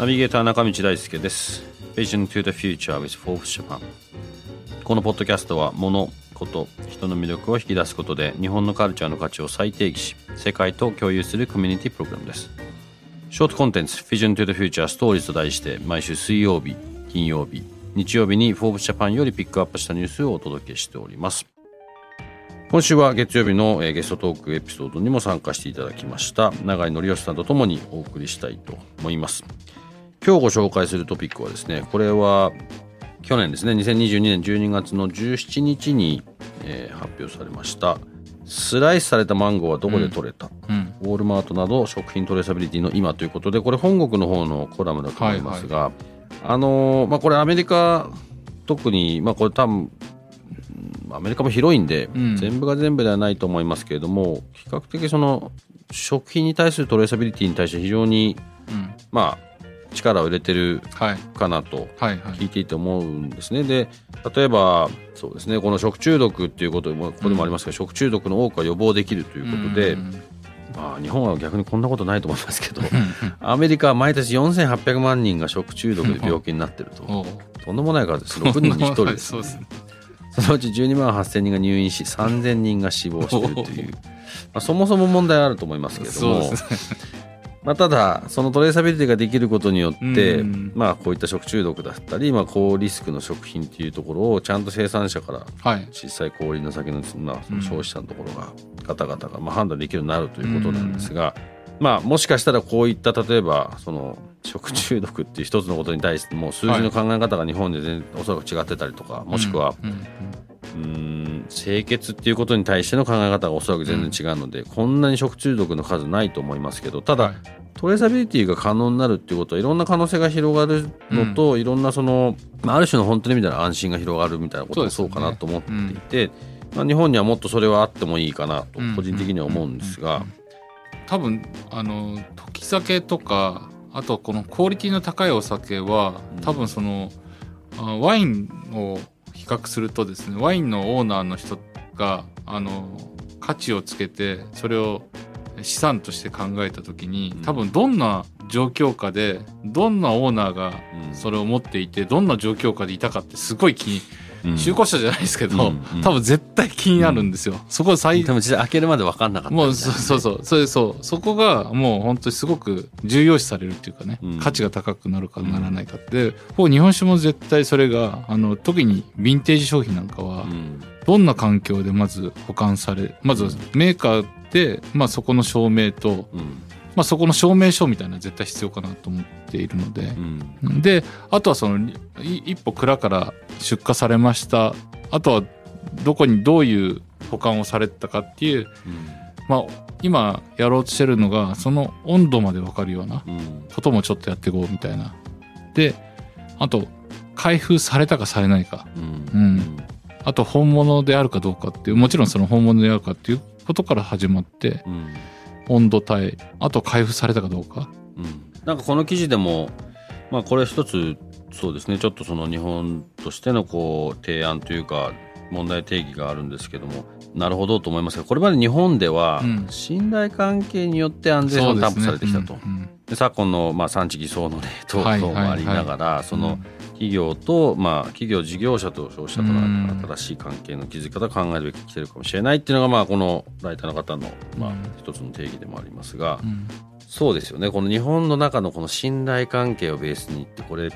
ナビゲーター中道大輔です。Vision to the Future with Forbes Japan このポッドキャストは物、こと、人の魅力を引き出すことで日本のカルチャーの価値を再定義し世界と共有するコミュニティプログラムです。ショートコンテンツ Vision to the Future Stories と題して毎週水曜日、金曜日、日曜日に Forbes Japan よりピックアップしたニュースをお届けしております。今週は月曜日のゲストトークエピソードにも参加していただきました。永井則義さんとともにお送りしたいと思います。今日ご紹介するトピックはですねこれは去年ですね2022年12月の17日に、えー、発表されました。スライスされたマンゴーはどこで取れた、うん、ウォールマートなど食品トレーサビリティの今ということでこれ本国の方のコラムだと思いますが、はいはい、あのー、まあ、これアメリカ特に、まあ、これ多分アメリカも広いんで、うん、全部が全部ではないと思いますけれども比較的その食品に対するトレーサビリティに対して非常に、うん、まあ力を入れてるかなと聞いていて思うんですね。で例えばそうですねこの食中毒っていうこともここでもありますが、食中毒の多くは予防できるということで。まあ、日本は逆にこんなことないと思いますけどアメリカは毎年4800万人が食中毒で病気になってると。とんでもない数です。6人に1人です、ね、そのうち12万8000人が入院し3000人が死亡しているという、まあ、そもそも問題あると思いますけれども、まあ、ただそのトレーサビリティができることによって、うん、まあ、こういった食中毒だったり、まあ、高リスクの食品っていうところをちゃんと生産者から実際小売りの先の,、まあ、その消費者のところが方々がまあ判断できるようになるということなんですが、うん、まあ、もしかしたらこういった例えばその食中毒っていう一つのことに対しても数字の考え方が日本で全おそらく違ってたりとかもしくは、うん清潔っていうことに対しての考え方がおそらく全然違うので、うん、こんなに食中毒の数ないと思いますけどただ、はい、トレーサビリティが可能になるっていうことはいろんな可能性が広がるのと、うん、いろんなその、まあ、ある種の本当にみたいな安心が広がるみたいなこともそうかなと思っていて、ねうん、まあ、日本にはもっとそれはあってもいいかなと個人的には思うんですが。多分あの時酒とかあとこのクオリティの高いお酒は多分その、ワインを比較するとですねワインのオーナーの人があの価値をつけてそれを資産として考えた時に多分どんな状況下でどんなオーナーがそれを持っていてどんな状況下でいたかってすごい気に中古車じゃないですけど、多分絶対気になるんですよ。うん、そこ最でも実際開けるまで分かんなかった、ね、もうそうそうそれそう。そこがもう本当にすごく重要視されるっていうかね、価値が高くなるかならないかって、う日本酒も絶対それがあの特にヴィンテージ商品なんかは、どんな環境でまず保管されまずメーカーで、まあ、そこの証明と、まあ、そこの証明書みたいな絶対必要かなと思っているので、うん、であとはその一歩蔵から出荷されました。あとはどこにどういう保管をされたかっていう、うん、まあ今やろうとしてるのがその温度まで分かるようなこともちょっとやっていこうみたいな。であと開封されたかされないか、うん、うん、あと本物であるかどうかっていうもちろんその本物であるかっていうことから始まって、うん温度帯あと開封されたかどうか、うん、なんかこの記事でも、まあ、これ一つそうですね。ちょっとその日本としてのこう提案というか問題定義があるんですけどもなるほどと思いますがこれまで日本では信頼関係によって安全を担保されてきたと。で昨今のまあ産地偽装の例等々もありながら、その企業と、まあ、企業事業者と消費者との新しい関係の築き方を考えるべき来てるかもしれないっていうのが、まあ、このライターの方の、まあ、一つの定義でもありますが、うん、そうですよね。この日本の中のこの信頼関係をベースにってこれ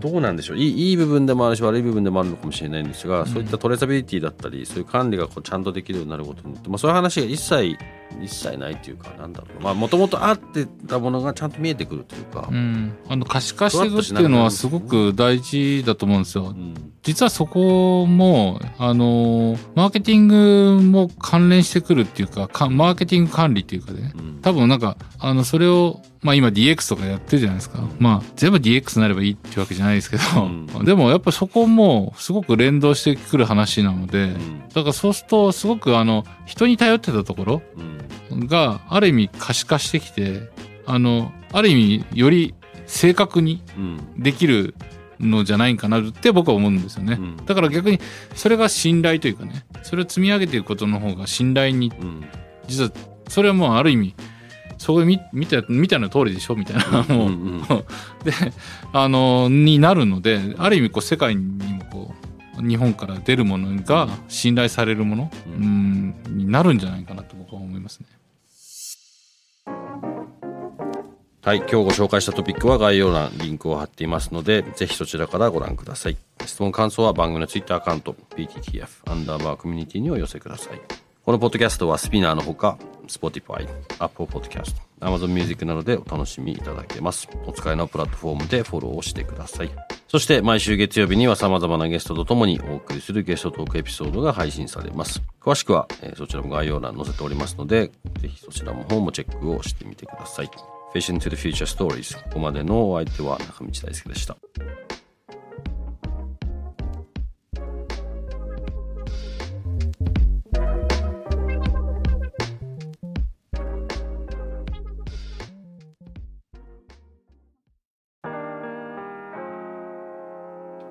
どうなんでしょう。いいいい部分でもあるし悪い部分でもあるのかもしれないんですが、うん、そういったトレーサビリティだったりそういう管理がこうちゃんとできるようになることによって、まあ、そういう話が一切一切ないっていうかなんだろう。まあもともとあってたものがちゃんと見えてくるというか、うん、あの可視化していくっていうのはすごく大事だと思うんですよ。うん、実はそこもあのマーケティングも関連してくるっていうかかマーケティング管理っていうかね、うん、多分なんかあのそれをまあ今 DX とかやってるじゃないですか。まあ全部 DX になればいいってわけじゃないですけど、うん、でもやっぱそこもすごく連動してくる話なので、うん、だからそうするとすごくあの人に頼ってたところがある意味可視化してきて、あの、ある意味より正確にできるのじゃないかなって僕は思うんですよね。だから逆にそれが信頼というかね、それを積み上げていくことの方が信頼に、実はそれはもうある意味そういう見た見たの通りでしょみたいな もう、うんうん、であのになるのである意味こう世界にもこう日本から出るものが信頼されるもの、うん、になるんじゃないかなと僕は思いますね。はい、今日ご紹介したトピックは概要欄リンクを貼っていますので、ぜひそちらからご覧ください。質問感想は番組のツイッターアカウント、PTTF アンダーバーコミュニティにお寄せください。このポッドキャストはスピナーのほか、Spotify、Apple Podcast、Amazon Music などでお楽しみいただけます。お使いのプラットフォームでフォローをしてください。そして毎週月曜日には様々なゲストとともにお送りするゲストトークエピソードが配信されます。詳しくは、えー、そちらも概要欄載せておりますので、ぜひそちらの方もチェックをしてみてください。Fashion to the Future Stories ここまでのお相手は中道大輔でした。